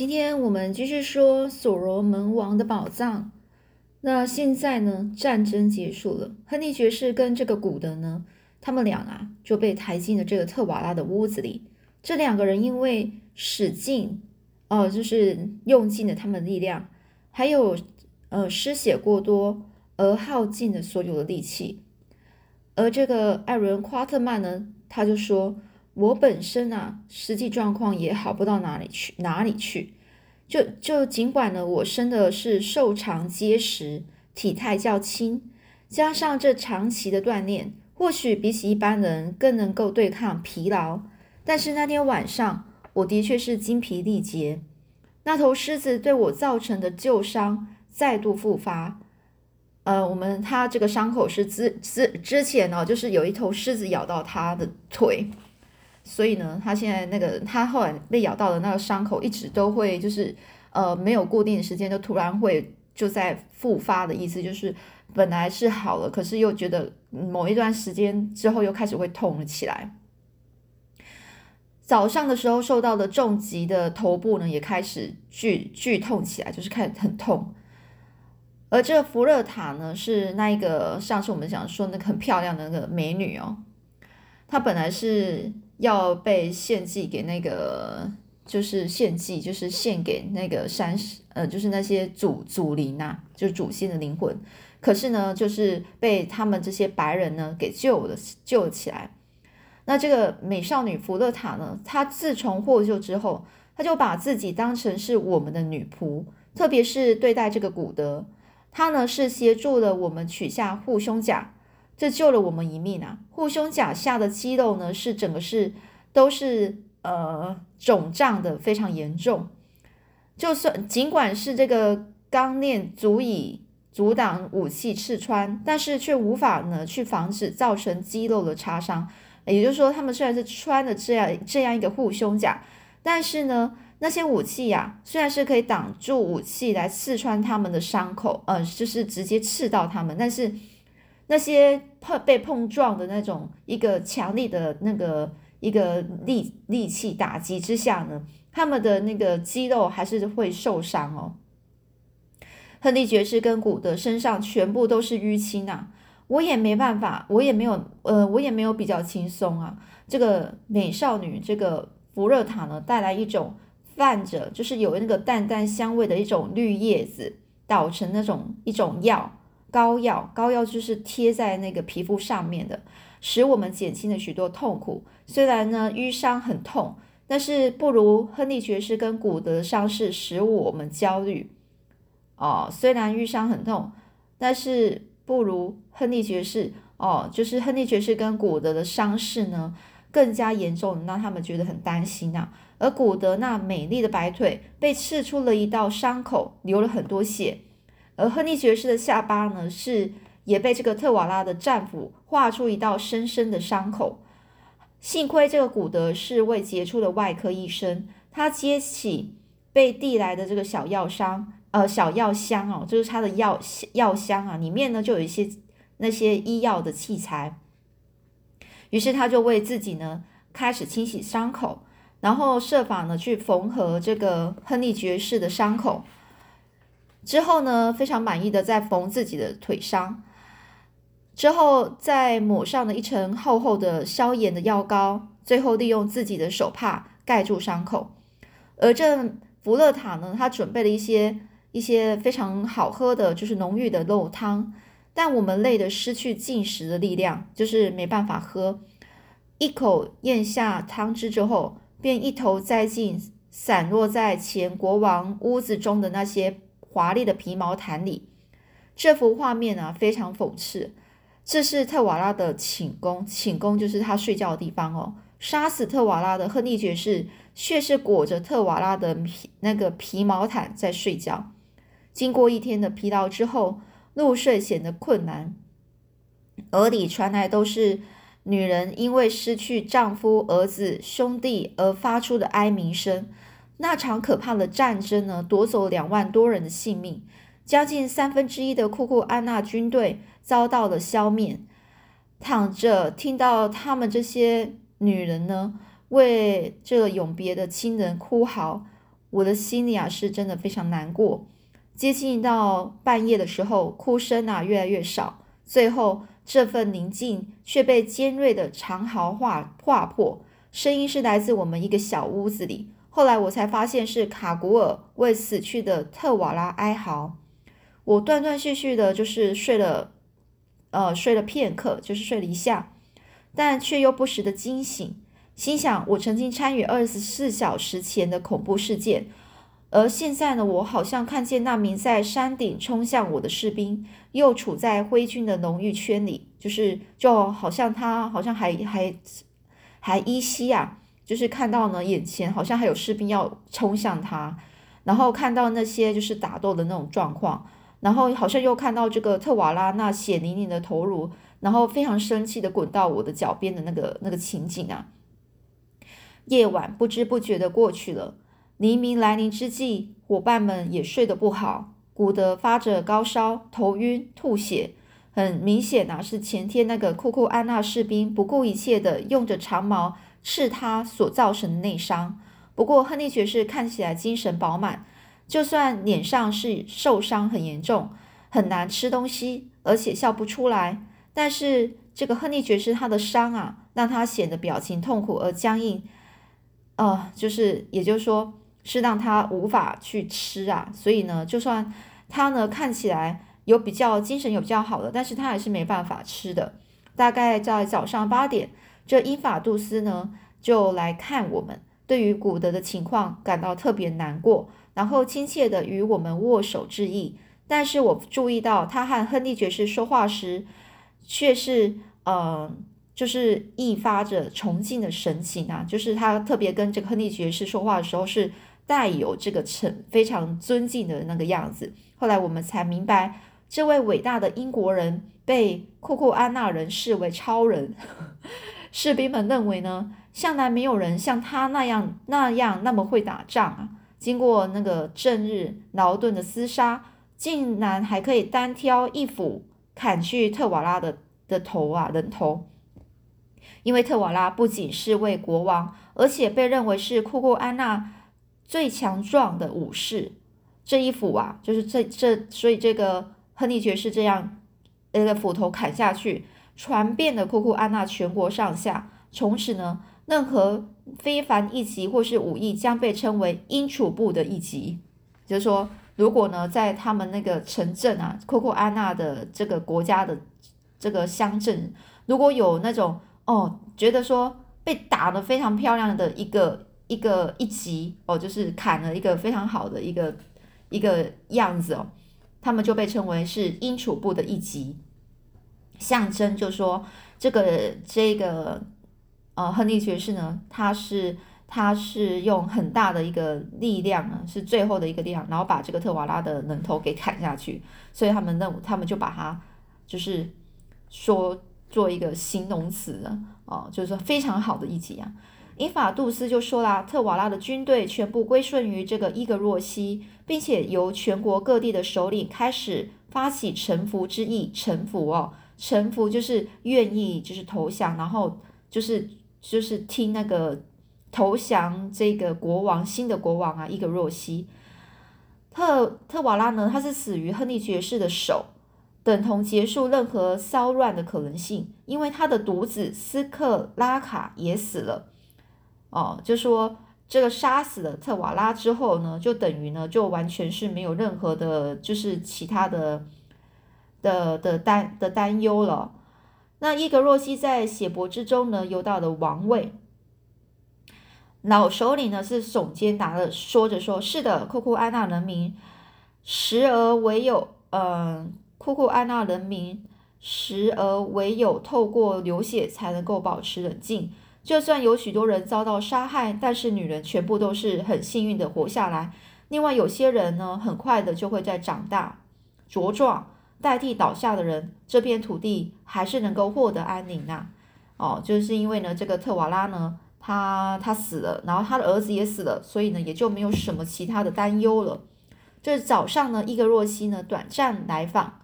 今天我们继续说所罗门王的宝藏。那现在呢，战争结束了，亨利爵士跟这个古德呢，他们俩啊就被抬进了这个特瓦拉的屋子里。这两个人因为使劲，哦，就是用尽了他们的力量，还有呃失血过多而耗尽了所有的力气。而这个艾伦·夸特曼呢，他就说。我本身啊，实际状况也好不到哪里去，哪里去。就就尽管呢，我生的是瘦长结实，体态较轻，加上这长期的锻炼，或许比起一般人更能够对抗疲劳。但是那天晚上，我的确是精疲力竭。那头狮子对我造成的旧伤再度复发。呃，我们它这个伤口是之之之前呢，就是有一头狮子咬到他的腿。所以呢，他现在那个他后来被咬到的那个伤口，一直都会就是呃没有固定的时间，就突然会就在复发的意思，就是本来是好了，可是又觉得某一段时间之后又开始会痛了起来。早上的时候受到的重击的头部呢，也开始剧剧痛起来，就是开始很痛。而这个福勒塔呢，是那一个上次我们讲说那个很漂亮的那个美女哦，她本来是。要被献祭给那个，就是献祭，就是献给那个山，呃，就是那些祖祖灵呐，就是祖先的灵魂。可是呢，就是被他们这些白人呢给救了，救了起来。那这个美少女弗勒塔呢，她自从获救之后，她就把自己当成是我们的女仆，特别是对待这个古德，她呢是协助了我们取下护胸甲。这救了我们一命啊！护胸甲下的肌肉呢，是整个是都是呃肿胀的，非常严重。就算尽管是这个钢链足以阻挡武器刺穿，但是却无法呢去防止造成肌肉的擦伤。也就是说，他们虽然是穿的这样这样一个护胸甲，但是呢，那些武器呀，虽然是可以挡住武器来刺穿他们的伤口，呃，就是直接刺到他们，但是。那些碰被碰撞的那种一个强力的那个一个力力气打击之下呢，他们的那个肌肉还是会受伤哦。亨利爵士跟古德身上全部都是淤青啊，我也没办法，我也没有呃，我也没有比较轻松啊。这个美少女这个福热塔呢，带来一种泛着就是有那个淡淡香味的一种绿叶子捣成那种一种药。膏药，膏药就是贴在那个皮肤上面的，使我们减轻了许多痛苦。虽然呢淤伤很痛，但是不如亨利爵士跟古德的伤势使我们焦虑。哦，虽然淤伤很痛，但是不如亨利爵士哦，就是亨利爵士跟古德的伤势呢更加严重，让他们觉得很担心呐。而古德那美丽的白腿被刺出了一道伤口，流了很多血。而亨利爵士的下巴呢，是也被这个特瓦拉的战斧划出一道深深的伤口。幸亏这个古德是位杰出的外科医生，他接起被递来的这个小药箱，呃，小药箱哦，就是他的药药箱啊，里面呢就有一些那些医药的器材。于是他就为自己呢开始清洗伤口，然后设法呢去缝合这个亨利爵士的伤口。之后呢，非常满意的在缝自己的腿伤，之后再抹上了一层厚厚的消炎的药膏，最后利用自己的手帕盖住伤口。而这福勒塔呢，他准备了一些一些非常好喝的，就是浓郁的肉汤，但我们累得失去进食的力量，就是没办法喝。一口咽下汤汁之后，便一头栽进散落在前国王屋子中的那些。华丽的皮毛毯里，这幅画面啊非常讽刺。这是特瓦拉的寝宫，寝宫就是他睡觉的地方哦。杀死特瓦拉的亨利爵士却是裹着特瓦拉的皮那个皮毛毯在睡觉。经过一天的疲劳之后，入睡显得困难，耳里传来都是女人因为失去丈夫、儿子、兄弟而发出的哀鸣声。那场可怕的战争呢，夺走两万多人的性命，将近三分之一的库库安娜军队遭到了消灭。躺着听到他们这些女人呢，为这永别的亲人哭嚎，我的心里啊是真的非常难过。接近到半夜的时候，哭声啊越来越少，最后这份宁静却被尖锐的长嚎划划破。声音是来自我们一个小屋子里。后来我才发现是卡古尔为死去的特瓦拉哀嚎。我断断续续的，就是睡了，呃，睡了片刻，就是睡了一下，但却又不时的惊醒，心想我曾经参与二十四小时前的恐怖事件。而现在呢，我好像看见那名在山顶冲向我的士兵，又处在灰烬的浓郁圈里，就是就好像他好像还还还依稀啊，就是看到呢眼前好像还有士兵要冲向他，然后看到那些就是打斗的那种状况，然后好像又看到这个特瓦拉那血淋淋的头颅，然后非常生气的滚到我的脚边的那个那个情景啊，夜晚不知不觉的过去了。黎明来临之际，伙伴们也睡得不好。古德发着高烧，头晕、吐血，很明显啊，是前天那个库库安娜士兵不顾一切的用着长矛是他所造成的内伤。不过亨利爵士看起来精神饱满，就算脸上是受伤很严重，很难吃东西，而且笑不出来。但是这个亨利爵士他的伤啊，让他显得表情痛苦而僵硬。呃，就是也就是说。是让他无法去吃啊，所以呢，就算他呢看起来有比较精神有比较好的，但是他还是没办法吃的。大概在早上八点，这英法杜斯呢就来看我们，对于古德的情况感到特别难过，然后亲切的与我们握手致意。但是我注意到他和亨利爵士说话时，却是呃，就是溢发着崇敬的神情啊，就是他特别跟这个亨利爵士说话的时候是。带有这个诚非常尊敬的那个样子。后来我们才明白，这位伟大的英国人被库库安纳人视为超人。士兵们认为呢，向来没有人像他那样那样那么会打仗啊！经过那个正日劳顿的厮杀，竟然还可以单挑一斧砍去特瓦拉的的头啊人头。因为特瓦拉不仅是位国王，而且被认为是库库安娜。最强壮的武士，这一斧啊，就是这这，所以这个亨利爵士这样那个斧头砍下去，传遍了库库安娜全国上下。从此呢，任何非凡一级或是武艺将被称为英楚部的一级。就是说，如果呢，在他们那个城镇啊，库库安娜的这个国家的这个乡镇，如果有那种哦，觉得说被打得非常漂亮的一个。一个一级哦，就是砍了一个非常好的一个一个样子哦，他们就被称为是英楚部的一级，象征就说这个这个呃亨利爵士呢，他是他是用很大的一个力量呢，是最后的一个力量，然后把这个特瓦拉的人头给砍下去，所以他们那他们就把它就是说做一个形容词哦，就是说非常好的一集啊。英法杜斯就说啦，特瓦拉的军队全部归顺于这个伊格若西，并且由全国各地的首领开始发起臣服之意。臣服哦，臣服就是愿意，就是投降，然后就是就是听那个投降这个国王新的国王啊，伊格若西。特特瓦拉呢，他是死于亨利爵士的手，等同结束任何骚乱的可能性，因为他的独子斯克拉卡也死了。哦，就说这个杀死了特瓦拉之后呢，就等于呢，就完全是没有任何的，就是其他的的的担的担忧了。那伊格若西在血泊之中呢，游到了王位。老首领呢是耸肩答了，说着说：“是的，库库安娜人民，时而唯有，嗯，库库安娜人民，时而唯有透过流血才能够保持冷静。”就算有许多人遭到杀害，但是女人全部都是很幸运的活下来。另外有些人呢，很快的就会在长大茁壮，代替倒下的人，这片土地还是能够获得安宁呐。哦，就是因为呢，这个特瓦拉呢，他他死了，然后他的儿子也死了，所以呢，也就没有什么其他的担忧了。这早上呢，伊格若西呢短暂来访，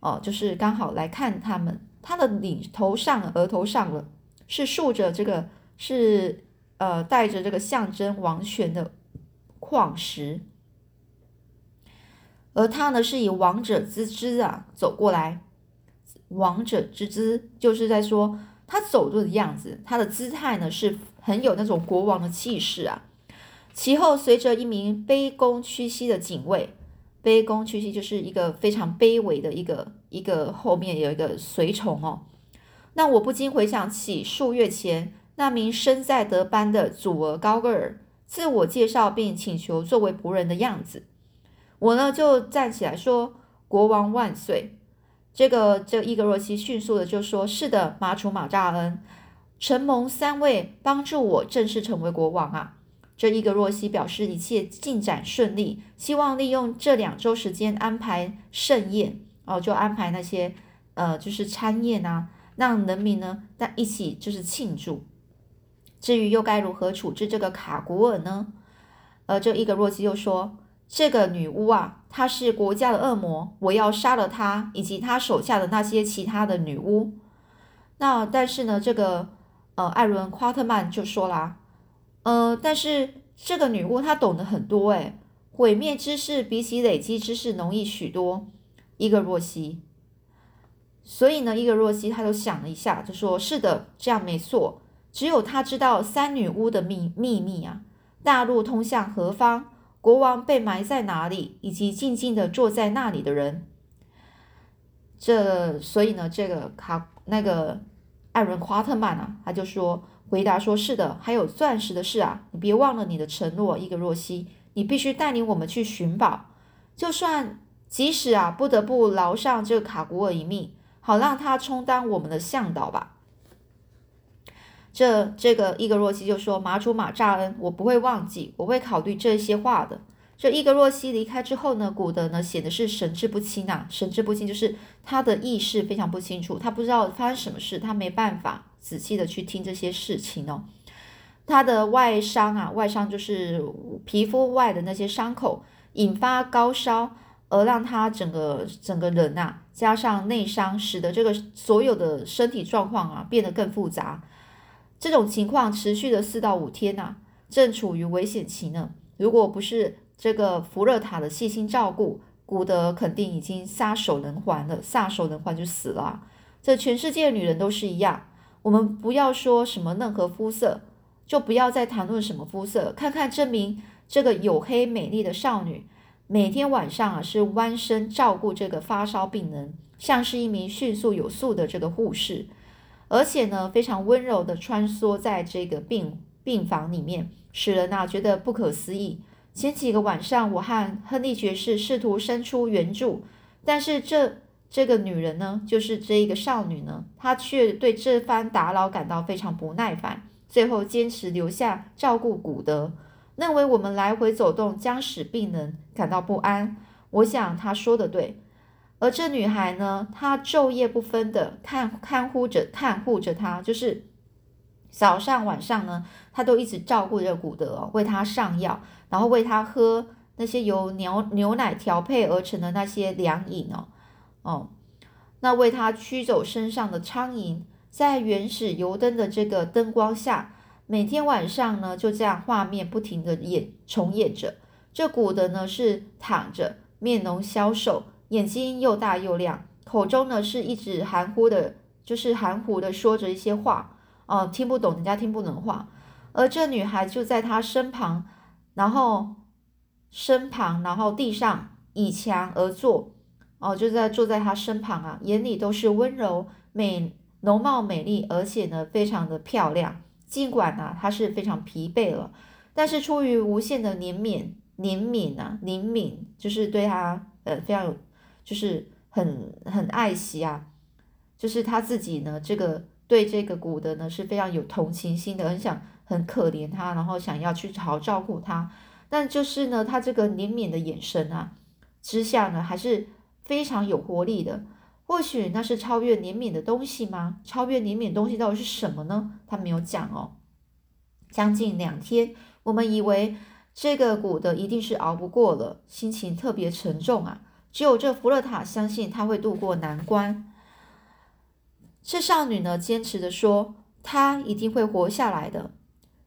哦，就是刚好来看他们，他的领头上额头上了。是竖着这个，是呃带着这个象征王权的矿石。而他呢，是以王者之姿啊走过来。王者之姿，就是在说他走路的样子，他的姿态呢是很有那种国王的气势啊。其后随着一名卑躬屈膝的警卫，卑躬屈膝就是一个非常卑微的一个一个后面有一个随从哦。那我不禁回想起数月前那名身在德班的祖儿高个儿自我介绍并请求作为仆人的样子。我呢就站起来说：“国王万岁！”这个这伊格若西迅速的就说：“是的，马楚马扎恩，承蒙三位帮助我正式成为国王啊！”这伊格若西表示一切进展顺利，希望利用这两周时间安排盛宴哦，就安排那些呃就是餐宴啊，让人民呢在一起就是庆祝。至于又该如何处置这个卡古尔呢？呃，这伊格若西又说。这个女巫啊，她是国家的恶魔，我要杀了她以及她手下的那些其他的女巫。那但是呢，这个呃艾伦夸特曼就说啦，呃，但是这个女巫她懂得很多，诶，毁灭之事比起累积知识容易许多。伊格若西，所以呢，伊格若西他就想了一下，就说是的，这样没错，只有他知道三女巫的秘秘密啊，大陆通向何方？国王被埋在哪里，以及静静的坐在那里的人。这所以呢，这个卡那个艾伦夸特曼啊，他就说回答说：“是的，还有钻石的事啊，你别忘了你的承诺，伊格若西，你必须带领我们去寻宝，就算即使啊不得不劳上这个卡古尔一命，好让他充当我们的向导吧。”这这个伊格若西就说：“马主马扎恩，我不会忘记，我会考虑这些话的。”这伊格若西离开之后呢，古德呢显得是神志不清啊，神志不清就是他的意识非常不清楚，他不知道发生什么事，他没办法仔细的去听这些事情哦。他的外伤啊，外伤就是皮肤外的那些伤口引发高烧，而让他整个整个人呐，加上内伤，使得这个所有的身体状况啊变得更复杂。这种情况持续了四到五天呐，正处于危险期呢。如果不是这个福勒塔的细心照顾，古德肯定已经撒手人寰了，撒手人寰就死了。这全世界女人都是一样。我们不要说什么任何肤色，就不要再谈论什么肤色。看看这名这个黝黑美丽的少女，每天晚上啊是弯身照顾这个发烧病人，像是一名迅速有素的这个护士。而且呢，非常温柔的穿梭在这个病病房里面，使人啊觉得不可思议。前几个晚上，我和亨利爵士试图伸出援助，但是这这个女人呢，就是这一个少女呢，她却对这番打扰感到非常不耐烦，最后坚持留下照顾古德，认为我们来回走动将使病人感到不安。我想她说的对。而这女孩呢，她昼夜不分的看看护着看护着他，就是早上晚上呢，她都一直照顾着古德，为他上药，然后喂他喝那些由牛牛奶调配而成的那些凉饮哦，哦，那为他驱走身上的苍蝇，在原始油灯的这个灯光下，每天晚上呢，就这样画面不停的演重演着。这古德呢是躺着，面容消瘦。眼睛又大又亮，口中呢是一直含糊的，就是含糊的说着一些话，哦，听不懂人家听不懂话。而这女孩就在他身旁，然后身旁，然后地上倚墙而坐，哦，就在坐在他身旁啊，眼里都是温柔、美、容貌美丽，而且呢非常的漂亮。尽管呢她是非常疲惫了，但是出于无限的怜悯、怜悯啊、怜悯，就是对她呃非常有。就是很很爱惜啊，就是他自己呢，这个对这个古德呢是非常有同情心的，很想很可怜他，然后想要去好好照顾他。但就是呢，他这个怜悯的眼神啊之下呢，还是非常有活力的。或许那是超越怜悯的东西吗？超越怜悯东西到底是什么呢？他没有讲哦。将近两天，我们以为这个古德一定是熬不过了，心情特别沉重啊。只有这福勒塔相信他会渡过难关。这少女呢，坚持的说，她一定会活下来的。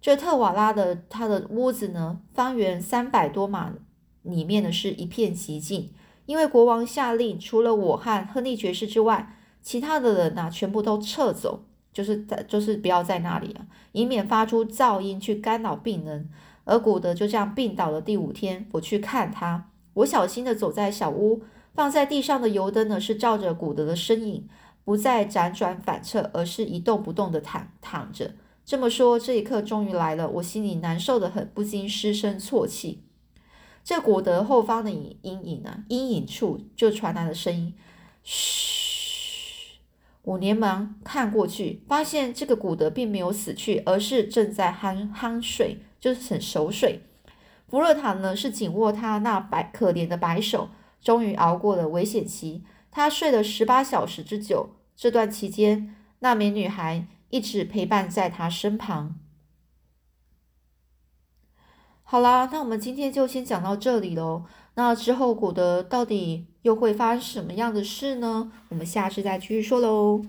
这特瓦拉的他的屋子呢，方圆三百多码里面呢是一片寂静，因为国王下令，除了我和亨利爵士之外，其他的人呐全部都撤走，就是在就是不要在那里啊，以免发出噪音去干扰病人。而古德就这样病倒了。第五天，我去看他，我小心的走在小屋，放在地上的油灯呢是照着古德的身影。不再辗转反侧，而是一动不动的躺躺着。这么说，这一刻终于来了，我心里难受的很，不禁失声啜泣。这古德后方的阴阴影呢，阴影处就传来了声音：“嘘！”我连忙看过去，发现这个古德并没有死去，而是正在酣酣睡，就是很熟睡。福勒塔呢，是紧握他那白可怜的白手，终于熬过了危险期。他睡了十八小时之久，这段期间，那名女孩一直陪伴在他身旁。好啦，那我们今天就先讲到这里喽。那之后古德到底又会发生什么样的事呢？我们下次再继续说喽。